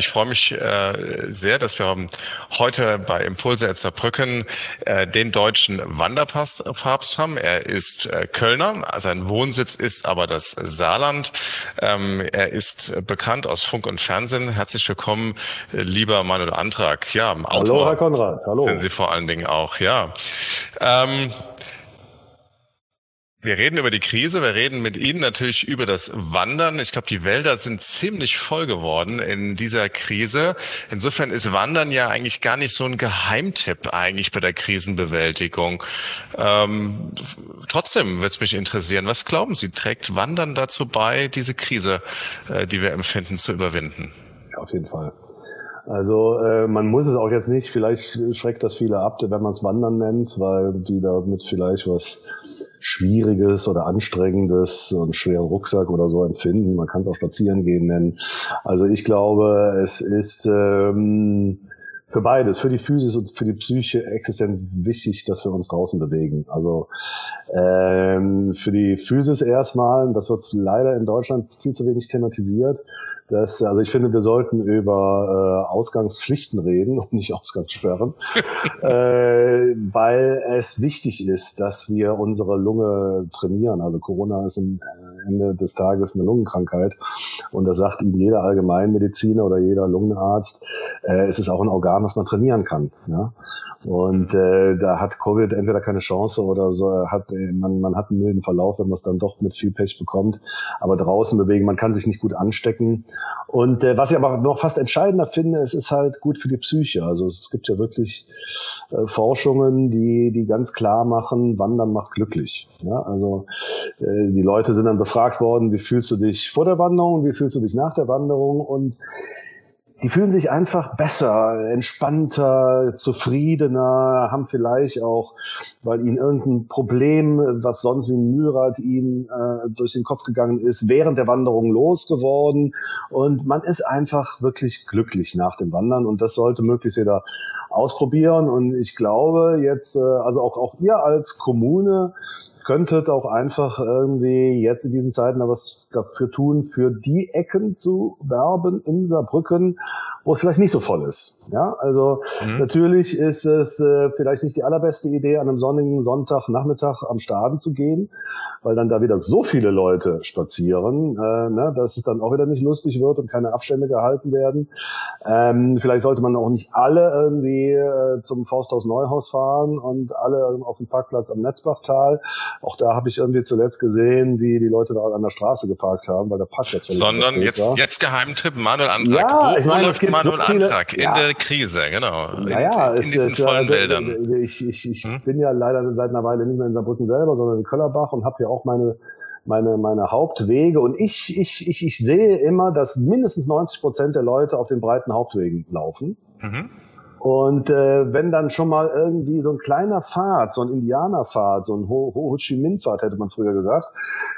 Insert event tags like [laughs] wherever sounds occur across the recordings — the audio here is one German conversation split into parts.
Ich freue mich äh, sehr, dass wir heute bei Impulse Erzerbrücken äh, den deutschen Wanderpapst haben. Er ist äh, Kölner, sein Wohnsitz ist aber das Saarland. Ähm, er ist bekannt aus Funk und Fernsehen. Herzlich willkommen, äh, lieber Manuel Antrag. Ja, Autor Hallo, Herr Konrad. Hallo. Sind Sie vor allen Dingen auch, ja. Ähm, wir reden über die Krise, wir reden mit Ihnen natürlich über das Wandern. Ich glaube, die Wälder sind ziemlich voll geworden in dieser Krise. Insofern ist Wandern ja eigentlich gar nicht so ein Geheimtipp eigentlich bei der Krisenbewältigung. Ähm, trotzdem wird es mich interessieren, was glauben Sie, trägt Wandern dazu bei, diese Krise, äh, die wir empfinden, zu überwinden? Ja, auf jeden Fall. Also äh, man muss es auch jetzt nicht, vielleicht schreckt das viele ab, wenn man es Wandern nennt, weil die damit vielleicht was Schwieriges oder Anstrengendes, einen schweren Rucksack oder so empfinden. Man kann es auch Spazieren gehen nennen. Also ich glaube, es ist ähm, für beides, für die Physis und für die Psyche existent wichtig, dass wir uns draußen bewegen. Also ähm, für die Physis erstmal, das wird leider in Deutschland viel zu wenig thematisiert. Das, also ich finde, wir sollten über äh, Ausgangspflichten reden und nicht Ausgangssperren, [laughs] äh, weil es wichtig ist, dass wir unsere Lunge trainieren. Also Corona ist am Ende des Tages eine Lungenkrankheit und da sagt Ihnen jeder Allgemeinmediziner oder jeder Lungenarzt, äh, es ist auch ein Organ, was man trainieren kann. Ja? Und äh, da hat Covid entweder keine Chance oder so, hat man, man hat einen milden Verlauf, wenn man es dann doch mit viel Pech bekommt. Aber draußen bewegen, man kann sich nicht gut anstecken. Und äh, was ich aber noch fast entscheidender finde, es ist halt gut für die Psyche. Also es gibt ja wirklich äh, Forschungen, die, die ganz klar machen, Wandern macht glücklich. Ja, also äh, die Leute sind dann befragt worden, wie fühlst du dich vor der Wanderung, wie fühlst du dich nach der Wanderung und die fühlen sich einfach besser, entspannter, zufriedener, haben vielleicht auch, weil ihnen irgendein Problem, was sonst wie ein Mühlrad ihnen äh, durch den Kopf gegangen ist, während der Wanderung losgeworden. Und man ist einfach wirklich glücklich nach dem Wandern und das sollte möglichst jeder ausprobieren. Und ich glaube jetzt, äh, also auch, auch ihr als Kommune, könntet auch einfach irgendwie jetzt in diesen Zeiten was dafür tun, für die Ecken zu werben in Saarbrücken, wo es vielleicht nicht so voll ist. Ja, also mhm. natürlich ist es äh, vielleicht nicht die allerbeste Idee, an einem sonnigen Sonntagnachmittag am Staden zu gehen, weil dann da wieder so viele Leute spazieren, äh, ne, dass es dann auch wieder nicht lustig wird und keine Abstände gehalten werden. Ähm, vielleicht sollte man auch nicht alle irgendwie äh, zum Forsthaus Neuhaus fahren und alle auf dem Parkplatz am Netzbachtal. Auch da habe ich irgendwie zuletzt gesehen, wie die Leute da an der Straße geparkt haben, weil der Parkplatz Sondern jetzt, war. jetzt Geheimtipp Manuel Antrag. Ja, ich meine, es Manuel so Antrag in ja. der Krise, genau. Naja, in, in diesen ist, vollen äh, Wäldern. Ich, ich, ich hm? bin ja leider seit einer Weile nicht mehr in Saarbrücken selber, sondern in Köllerbach und habe hier auch meine meine, meine Hauptwege. Und ich, ich, ich, ich sehe immer, dass mindestens 90 Prozent der Leute auf den breiten Hauptwegen laufen. Mhm. Und äh, wenn dann schon mal irgendwie so ein kleiner Pfad, so ein Indianerpfad, so ein Ho, Ho, Ho Chi Minh Pfad, hätte man früher gesagt,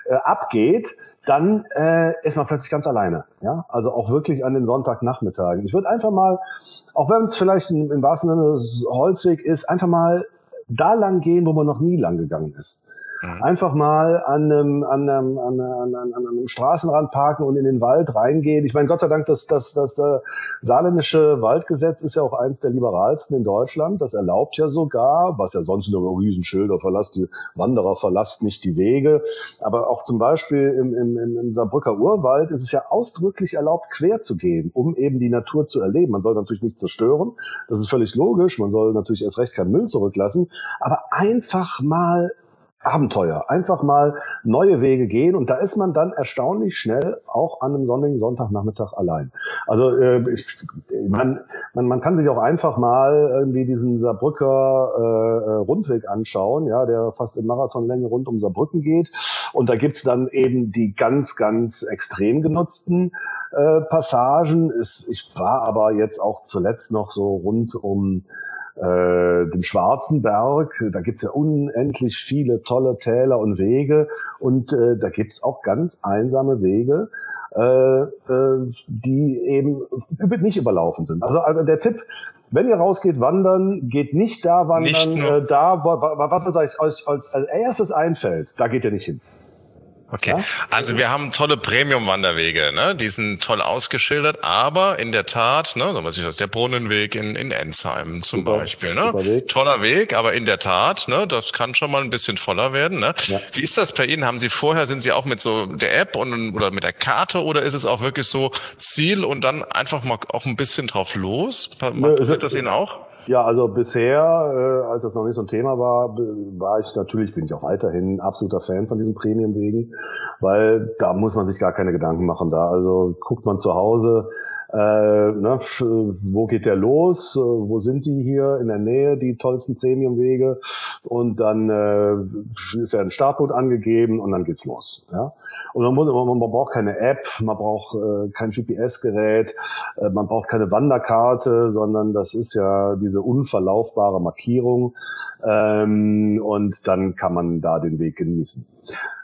äh, abgeht, dann äh, ist man plötzlich ganz alleine. Ja, also auch wirklich an den Sonntagnachmittagen. Ich würde einfach mal, auch wenn es vielleicht im, im wahrsten Sinne des Holzweg ist, einfach mal da lang gehen, wo man noch nie lang gegangen ist. Mhm. Einfach mal an einem, an, einem, an, einem, an einem Straßenrand parken und in den Wald reingehen. Ich meine, Gott sei Dank, das, das, das äh, saarländische Waldgesetz ist ja auch eins der liberalsten in Deutschland. Das erlaubt ja sogar, was ja sonst nur Riesenschilder verlasst, die Wanderer verlasst nicht die Wege. Aber auch zum Beispiel im, im, im Saarbrücker Urwald ist es ja ausdrücklich erlaubt, quer zu gehen, um eben die Natur zu erleben. Man soll natürlich nicht zerstören. Das ist völlig logisch. Man soll natürlich erst recht keinen Müll zurücklassen. Aber einfach mal Abenteuer. Einfach mal neue Wege gehen und da ist man dann erstaunlich schnell auch an einem sonnigen Sonntagnachmittag allein. Also äh, man, man, man kann sich auch einfach mal irgendwie diesen Saarbrücker äh, Rundweg anschauen, ja, der fast in Marathonlänge rund um Saarbrücken geht. Und da gibt's dann eben die ganz, ganz extrem genutzten äh, Passagen. Ist, ich war aber jetzt auch zuletzt noch so rund um äh, den Schwarzenberg. Da gibt's ja unendlich viele tolle Täler und Wege und äh, da gibt's auch ganz einsame Wege, äh, äh, die eben nicht überlaufen sind. Also, also der Tipp, wenn ihr rausgeht wandern, geht nicht da wandern, nicht äh, da, was euch als, als, als erstes einfällt, da geht ihr nicht hin. Okay, also wir haben tolle Premium-Wanderwege, ne? die sind toll ausgeschildert, aber in der Tat, ne, so was ich das, der Brunnenweg in, in Ensheim zum super, Beispiel, ne? Weg. toller Weg, aber in der Tat, ne, das kann schon mal ein bisschen voller werden. Ne? Ja. Wie ist das bei Ihnen? Haben Sie vorher, sind Sie auch mit so der App und oder mit der Karte oder ist es auch wirklich so Ziel und dann einfach mal auch ein bisschen drauf los? Passiert das Ihnen auch? Ja, also bisher, äh, als das noch nicht so ein Thema war, war ich natürlich, bin ich auch weiterhin absoluter Fan von diesen Premiumwegen, weil da muss man sich gar keine Gedanken machen. Da also guckt man zu Hause, äh, ne, wo geht der los, äh, wo sind die hier in der Nähe, die tollsten Premiumwege und dann äh, ist ja ein Startpunkt angegeben und dann geht's los. Ja? Und man, muss, man, man braucht keine App, man braucht äh, kein GPS-Gerät, äh, man braucht keine Wanderkarte, sondern das ist ja diese unverlaufbare Markierung. Ähm, und dann kann man da den Weg genießen.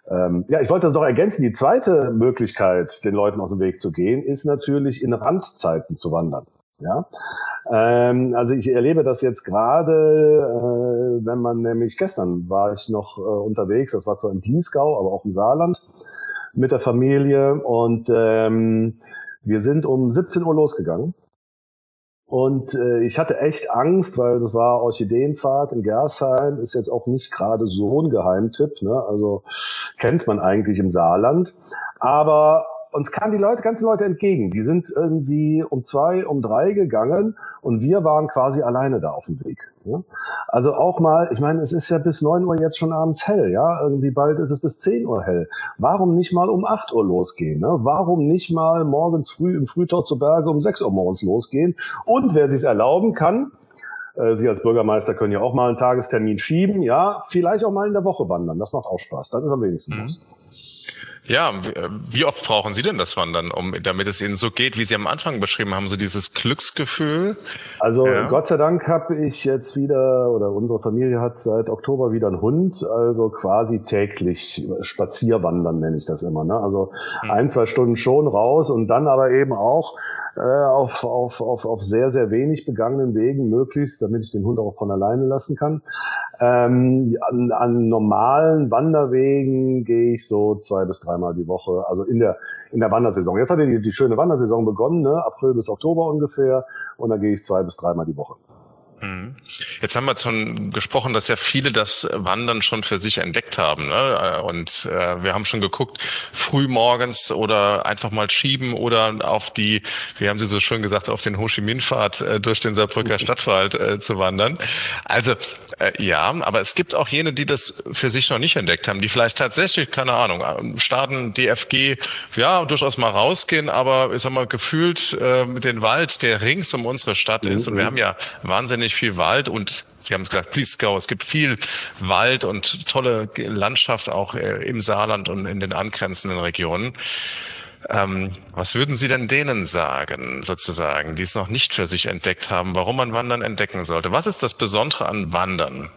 Ähm, ja, ich wollte das noch ergänzen. Die zweite Möglichkeit, den Leuten aus dem Weg zu gehen, ist natürlich in Randzeiten zu wandern. Ja, ähm, also ich erlebe das jetzt gerade, äh, wenn man nämlich gestern war ich noch äh, unterwegs, das war zwar im Dieskau, aber auch im Saarland mit der Familie und ähm, wir sind um 17 Uhr losgegangen. Und äh, ich hatte echt Angst, weil das war Orchideenfahrt in Gersheim, ist jetzt auch nicht gerade so ein Geheimtipp, ne? also kennt man eigentlich im Saarland. Aber uns kamen die Leute, ganzen Leute entgegen. Die sind irgendwie um zwei, um drei gegangen und wir waren quasi alleine da auf dem Weg. Also auch mal, ich meine, es ist ja bis neun Uhr jetzt schon abends hell, ja. Irgendwie bald ist es bis zehn Uhr hell. Warum nicht mal um acht Uhr losgehen? Ne? Warum nicht mal morgens früh im Frühtau zu Berge um sechs Uhr morgens losgehen? Und wer sich erlauben kann, äh, Sie als Bürgermeister können ja auch mal einen Tagestermin schieben, ja, vielleicht auch mal in der Woche wandern. Das macht auch Spaß. Dann ist am wenigsten mhm. Ja, wie oft brauchen Sie denn das Wandern, um, damit es Ihnen so geht, wie Sie am Anfang beschrieben haben, so dieses Glücksgefühl? Also ja. Gott sei Dank habe ich jetzt wieder, oder unsere Familie hat seit Oktober wieder einen Hund, also quasi täglich Spazierwandern nenne ich das immer. Ne? Also hm. ein, zwei Stunden schon raus und dann aber eben auch äh, auf, auf, auf, auf sehr, sehr wenig begangenen Wegen möglichst, damit ich den Hund auch von alleine lassen kann. Ähm, an, an normalen Wanderwegen gehe ich so zwei bis dreimal die Woche, also in der, in der Wandersaison. Jetzt hat die, die schöne Wandersaison begonnen, ne? April bis Oktober ungefähr, und da gehe ich zwei bis dreimal die Woche. Mhm. Jetzt haben wir schon gesprochen, dass ja viele das Wandern schon für sich entdeckt haben. Ne? Und äh, wir haben schon geguckt, früh morgens oder einfach mal schieben oder auf die, wie haben Sie so schön gesagt, auf den Ho Chi Minh-Pfad äh, durch den Saarbrücker Stadtwald äh, zu wandern. Also äh, ja, aber es gibt auch jene, die das für sich noch nicht entdeckt haben, die vielleicht tatsächlich, keine Ahnung, äh, starten DFG, ja, durchaus mal rausgehen, aber ich sag mal, gefühlt äh, mit dem Wald, der rings um unsere Stadt ist. Und wir mhm. haben ja wahnsinnig wahnsinnig viel Wald und Sie haben gesagt, Pliesgau, es gibt viel Wald und tolle Landschaft auch äh, im Saarland und in den angrenzenden Regionen. Ähm, was würden Sie denn denen sagen, sozusagen, die es noch nicht für sich entdeckt haben, warum man Wandern entdecken sollte? Was ist das Besondere an Wandern?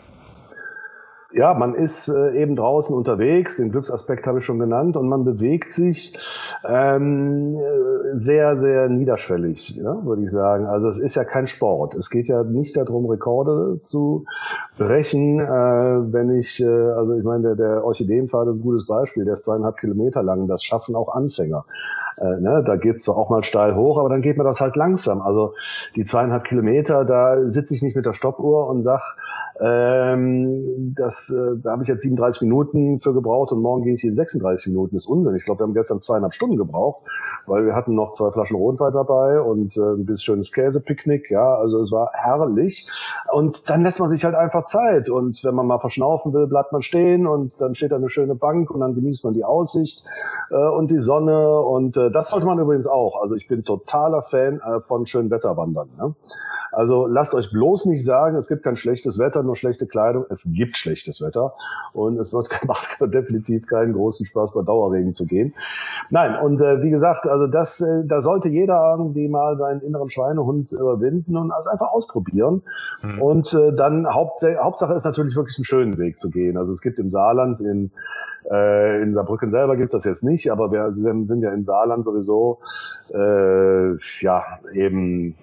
Ja, man ist äh, eben draußen unterwegs, den Glücksaspekt habe ich schon genannt, und man bewegt sich ähm, sehr, sehr niederschwellig, ja, würde ich sagen. Also es ist ja kein Sport. Es geht ja nicht darum, Rekorde zu brechen. Äh, wenn ich, äh, also ich meine, der, der Orchideenpfad ist ein gutes Beispiel, der ist zweieinhalb Kilometer lang, das schaffen auch Anfänger. Äh, ne, da geht's zwar auch mal steil hoch, aber dann geht mir das halt langsam. Also die zweieinhalb Kilometer, da sitze ich nicht mit der Stoppuhr und sag, ähm, das, äh, da habe ich jetzt 37 Minuten für gebraucht und morgen gehe ich hier 36 Minuten. Das ist Unsinn. Ich glaube, wir haben gestern zweieinhalb Stunden gebraucht, weil wir hatten noch zwei Flaschen Rotwein dabei und äh, ein bisschen schönes Käsepicknick. Ja, also es war herrlich. Und dann lässt man sich halt einfach Zeit. Und wenn man mal verschnaufen will, bleibt man stehen und dann steht da eine schöne Bank und dann genießt man die Aussicht äh, und die Sonne. Und äh, das sollte man übrigens auch. Also ich bin totaler Fan äh, von schönen Wetterwandern. Ne? Also lasst euch bloß nicht sagen, es gibt kein schlechtes Wetter nur schlechte Kleidung. Es gibt schlechtes Wetter und es wird [laughs] macht definitiv keinen großen Spaß, bei Dauerregen zu gehen. Nein, und äh, wie gesagt, also das, äh, da sollte jeder irgendwie mal seinen inneren Schweinehund überwinden und also einfach ausprobieren. Mhm. Und äh, dann Hauptsache, Hauptsache ist natürlich wirklich einen schönen Weg zu gehen. Also es gibt im Saarland, in, äh, in Saarbrücken selber gibt es das jetzt nicht, aber wir sind ja in Saarland sowieso äh, ja eben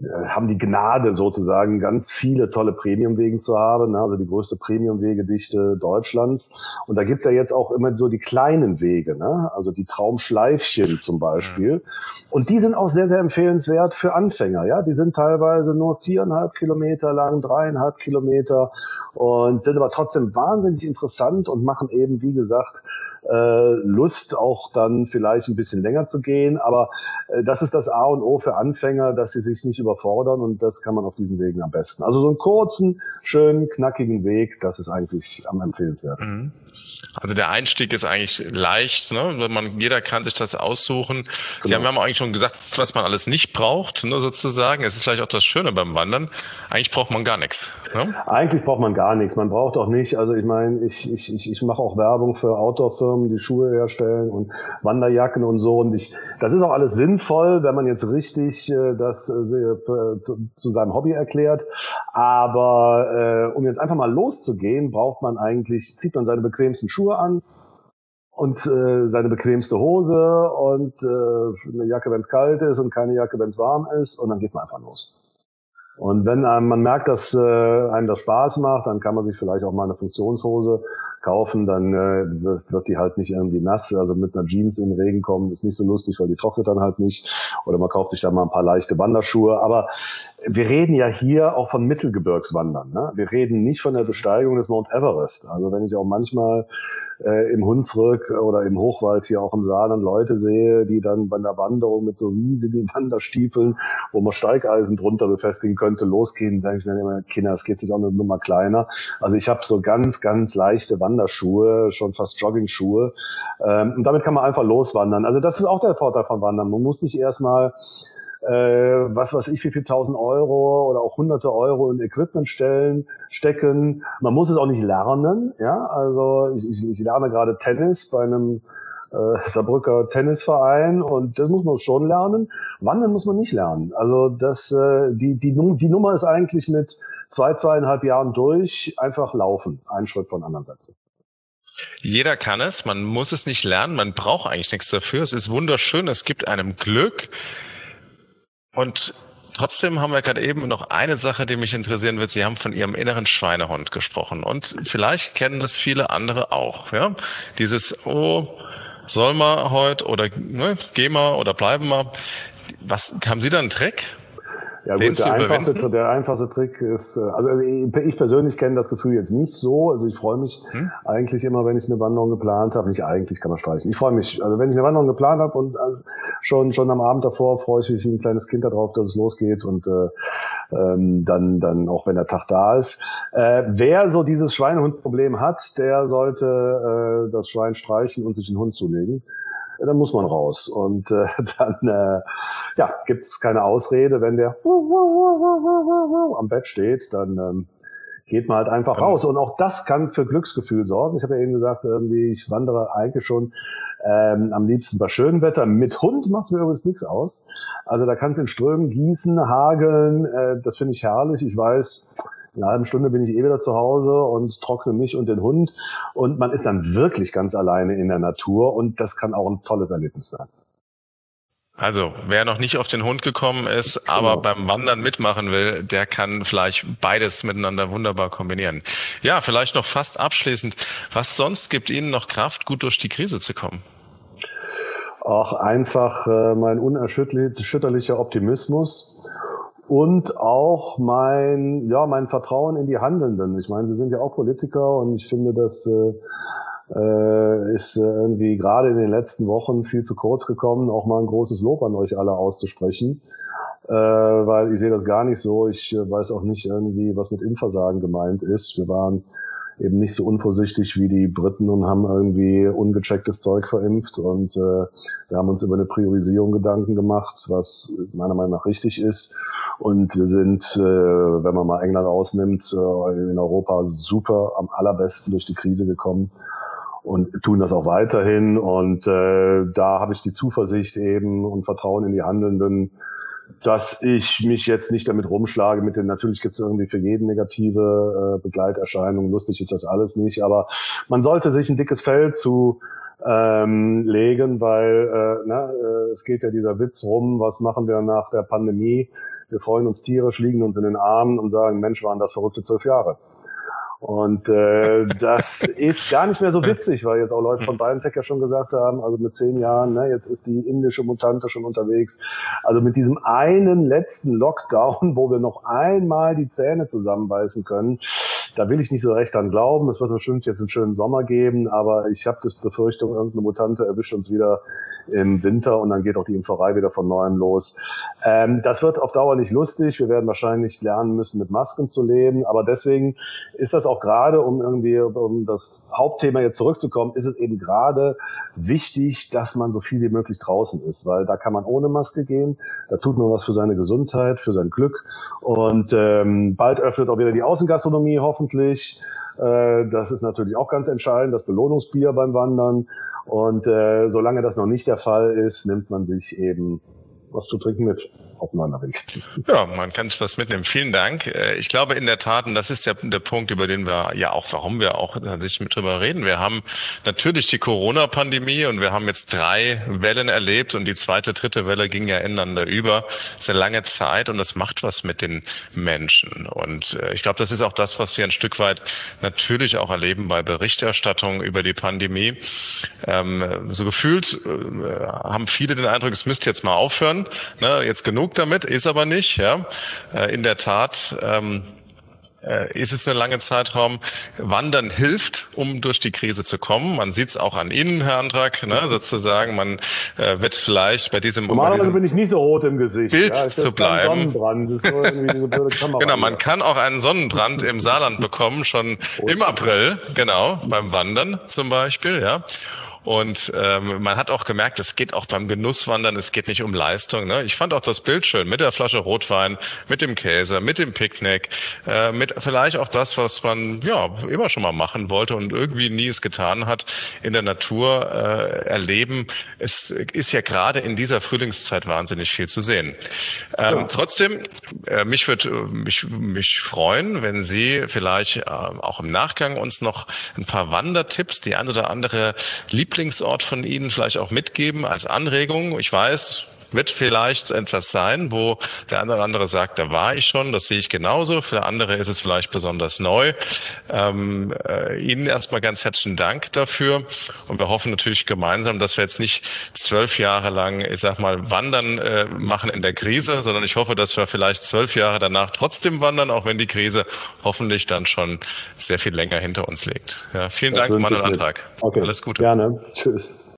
haben die Gnade sozusagen ganz viele tolle Premiumwegen zu haben, ne? also die größte Premiumwegedichte Deutschlands. Und da gibt's ja jetzt auch immer so die kleinen Wege, ne? also die Traumschleifchen zum Beispiel. Und die sind auch sehr, sehr empfehlenswert für Anfänger. Ja, Die sind teilweise nur viereinhalb Kilometer lang, dreieinhalb Kilometer und sind aber trotzdem wahnsinnig interessant und machen eben, wie gesagt, äh, Lust, auch dann vielleicht ein bisschen länger zu gehen. Aber äh, das ist das A und O für Anfänger, dass sie sich nicht überfordern und das kann man auf diesen Wegen am besten. Also so einen kurzen, schönen, knackigen Weg, das ist eigentlich am empfehlenswertesten. Mhm. Also der Einstieg ist eigentlich leicht, ne? Man, jeder kann sich das aussuchen. Genau. Sie haben, haben eigentlich schon gesagt, was man alles nicht braucht, ne, sozusagen. Es ist vielleicht auch das Schöne beim Wandern. Eigentlich braucht man gar nichts. Ne? Eigentlich braucht man gar nichts. Man braucht auch nicht, also ich meine, ich, ich, ich, ich mache auch Werbung für Outdoor-Firmen, die Schuhe herstellen und Wanderjacken und so. Und ich, das ist auch alles sinnvoll, wenn man jetzt richtig äh, das äh, für, zu, zu seinem Hobby erklärt. Aber äh, um jetzt einfach mal loszugehen, braucht man eigentlich, zieht man seine bequemsten Schuhe an und äh, seine bequemste Hose und äh, eine Jacke, wenn es kalt ist und keine Jacke, wenn es warm ist und dann geht man einfach los. Und wenn einem, man merkt, dass äh, einem das Spaß macht, dann kann man sich vielleicht auch mal eine Funktionshose kaufen, dann äh, wird die halt nicht irgendwie nass. Also mit einer Jeans in den Regen kommen ist nicht so lustig, weil die trocknet dann halt nicht. Oder man kauft sich dann mal ein paar leichte Wanderschuhe. Aber wir reden ja hier auch von Mittelgebirgswandern. Ne? Wir reden nicht von der Besteigung des Mount Everest. Also wenn ich auch manchmal äh, im Hunsrück oder im Hochwald hier auch im Saarland Leute sehe, die dann bei einer Wanderung mit so riesigen [laughs] Wanderstiefeln, wo man Steigeisen drunter befestigen könnte, losgehen, sage ich mir immer, Kinder, es geht sich auch eine Nummer kleiner. Also ich habe so ganz, ganz leichte Wanderschuhe, schon fast Jogging-Schuhe. Ähm, und damit kann man einfach loswandern. Also das ist auch der Vorteil von Wandern. Man muss nicht erstmal äh, was weiß ich, wie viel tausend Euro oder auch hunderte Euro in Equipment stellen, stecken. Man muss es auch nicht lernen, ja. Also ich, ich lerne gerade Tennis bei einem äh, Saarbrücker Tennisverein und das muss man schon lernen. Wandern muss man nicht lernen. Also das, äh, die, die, die Nummer ist eigentlich mit zwei, zweieinhalb Jahren durch, einfach laufen, einen Schritt von anderen setzen. Jeder kann es, man muss es nicht lernen, man braucht eigentlich nichts dafür. Es ist wunderschön, es gibt einem Glück. Und Trotzdem haben wir gerade eben noch eine Sache, die mich interessieren wird. Sie haben von Ihrem inneren Schweinehund gesprochen und vielleicht kennen das viele andere auch. Ja, dieses oh soll man heute oder ne, geh mal oder bleiben mal. Was haben Sie da einen Trick? Ja gut, der einfachste, der einfachste Trick ist, äh, also ich persönlich kenne das Gefühl jetzt nicht so. Also ich freue mich hm? eigentlich immer, wenn ich eine Wanderung geplant habe. Nicht eigentlich, kann man streichen. Ich freue mich, also wenn ich eine Wanderung geplant habe und äh, schon schon am Abend davor freue ich mich wie ein kleines Kind darauf, dass es losgeht und äh, ähm, dann dann auch wenn der Tag da ist. Äh, wer so dieses Schweinehundproblem hat, der sollte äh, das Schwein streichen und sich einen Hund zulegen dann muss man raus. Und äh, [laughs] dann äh, ja, gibt es keine Ausrede, wenn der am Bett steht, dann ähm, geht man halt einfach raus. Und auch das kann für Glücksgefühl sorgen. Ich habe ja eben gesagt, irgendwie, ich wandere eigentlich schon ähm, am liebsten bei schönem Wetter. Mit Hund macht es mir übrigens nichts aus. Also da kann es in Strömen gießen, hageln. Äh, das finde ich herrlich. Ich weiß, in einer halben Stunde bin ich eh wieder zu Hause und trockne mich und den Hund. Und man ist dann wirklich ganz alleine in der Natur und das kann auch ein tolles Erlebnis sein. Also, wer noch nicht auf den Hund gekommen ist, genau. aber beim Wandern mitmachen will, der kann vielleicht beides miteinander wunderbar kombinieren. Ja, vielleicht noch fast abschließend. Was sonst gibt Ihnen noch Kraft, gut durch die Krise zu kommen? Auch einfach äh, mein unerschütterlicher Optimismus und auch mein, ja, mein Vertrauen in die Handelnden. Ich meine, Sie sind ja auch Politiker und ich finde, das äh, äh, ist irgendwie gerade in den letzten Wochen viel zu kurz gekommen, auch mal ein großes Lob an euch alle auszusprechen. Äh, weil ich sehe das gar nicht so. Ich äh, weiß auch nicht irgendwie, was mit Impfversagen gemeint ist. Wir waren eben nicht so unvorsichtig wie die Briten und haben irgendwie ungechecktes Zeug verimpft. Und äh, wir haben uns über eine Priorisierung Gedanken gemacht, was meiner Meinung nach richtig ist. Und wir sind, äh, wenn man mal England ausnimmt, äh, in Europa super am allerbesten durch die Krise gekommen und tun das auch weiterhin. Und äh, da habe ich die Zuversicht eben und Vertrauen in die Handelnden, dass ich mich jetzt nicht damit rumschlage mit den, natürlich gibt es irgendwie für jeden negative äh, Begleiterscheinungen, lustig ist das alles nicht, aber man sollte sich ein dickes Fell zu ähm, legen, weil äh, ne, äh, es geht ja dieser Witz rum, was machen wir nach der Pandemie? Wir freuen uns tierisch, liegen uns in den Armen und sagen, Mensch, waren das verrückte zwölf Jahre. Und äh, das ist gar nicht mehr so witzig, weil jetzt auch Leute von BioNTech ja schon gesagt haben, also mit zehn Jahren, ne, jetzt ist die indische Mutante schon unterwegs. Also mit diesem einen letzten Lockdown, wo wir noch einmal die Zähne zusammenbeißen können, da will ich nicht so recht dran glauben. Es wird bestimmt jetzt einen schönen Sommer geben, aber ich habe das Befürchtung, irgendeine Mutante erwischt uns wieder im Winter und dann geht auch die Impferei wieder von neuem los. Ähm, das wird auf Dauer nicht lustig. Wir werden wahrscheinlich lernen müssen, mit Masken zu leben. Aber deswegen ist das auch gerade, um irgendwie um das Hauptthema jetzt zurückzukommen, ist es eben gerade wichtig, dass man so viel wie möglich draußen ist, weil da kann man ohne Maske gehen. Da tut man was für seine Gesundheit, für sein Glück. Und ähm, bald öffnet auch wieder die Außengastronomie hoffentlich. Äh, das ist natürlich auch ganz entscheidend, das Belohnungsbier beim Wandern. Und äh, solange das noch nicht der Fall ist, nimmt man sich eben was zu trinken mit aufeinander will. Ja, man kann sich was mitnehmen. Vielen Dank. Äh, ich glaube in der Tat, und das ist ja der Punkt, über den wir ja auch, warum wir auch sich mit drüber reden. Wir haben natürlich die Corona-Pandemie und wir haben jetzt drei Wellen erlebt und die zweite, dritte Welle ging ja ineinander über. Das ist eine lange Zeit und das macht was mit den Menschen. Und äh, ich glaube, das ist auch das, was wir ein Stück weit natürlich auch erleben bei Berichterstattung über die Pandemie. Ähm, so gefühlt äh, haben viele den Eindruck, es müsste jetzt mal aufhören. Ne? Jetzt genug genug damit, ist aber nicht. Ja, äh, in der Tat. Ähm, äh, ist es ein langer Zeitraum. Wandern hilft, um durch die Krise zu kommen. Man sieht es auch an Ihnen, Herr Antrag, ne, sozusagen. Man äh, wird vielleicht bei diesem Normalerweise bin ich nicht so rot im Gesicht. Bild ja, zu bleiben. [laughs] genau, man kann auch einen Sonnenbrand im Saarland bekommen, schon im April, genau, beim Wandern zum Beispiel, ja. Und ähm, man hat auch gemerkt, es geht auch beim Genusswandern, es geht nicht um Leistung. Ne? Ich fand auch das Bild schön mit der Flasche Rotwein, mit dem Käse, mit dem Picknick, äh, mit vielleicht auch das, was man ja immer schon mal machen wollte und irgendwie nie es getan hat, in der Natur äh, erleben. Es ist ja gerade in dieser Frühlingszeit wahnsinnig viel zu sehen. Ähm, ja. Trotzdem, äh, mich würde mich, mich freuen, wenn Sie vielleicht äh, auch im Nachgang uns noch ein paar Wandertipps, die ein oder andere Lieblings Lieblingsort von Ihnen vielleicht auch mitgeben als Anregung? Ich weiß, wird vielleicht etwas sein, wo der eine oder andere sagt, da war ich schon, das sehe ich genauso. Für andere ist es vielleicht besonders neu. Ähm, äh, Ihnen erstmal ganz herzlichen Dank dafür. Und wir hoffen natürlich gemeinsam, dass wir jetzt nicht zwölf Jahre lang, ich sag mal, Wandern äh, machen in der Krise, sondern ich hoffe, dass wir vielleicht zwölf Jahre danach trotzdem wandern, auch wenn die Krise hoffentlich dann schon sehr viel länger hinter uns liegt. Ja, vielen das Dank, Mann und Antrag. Okay. Alles Gute. Gerne. Tschüss.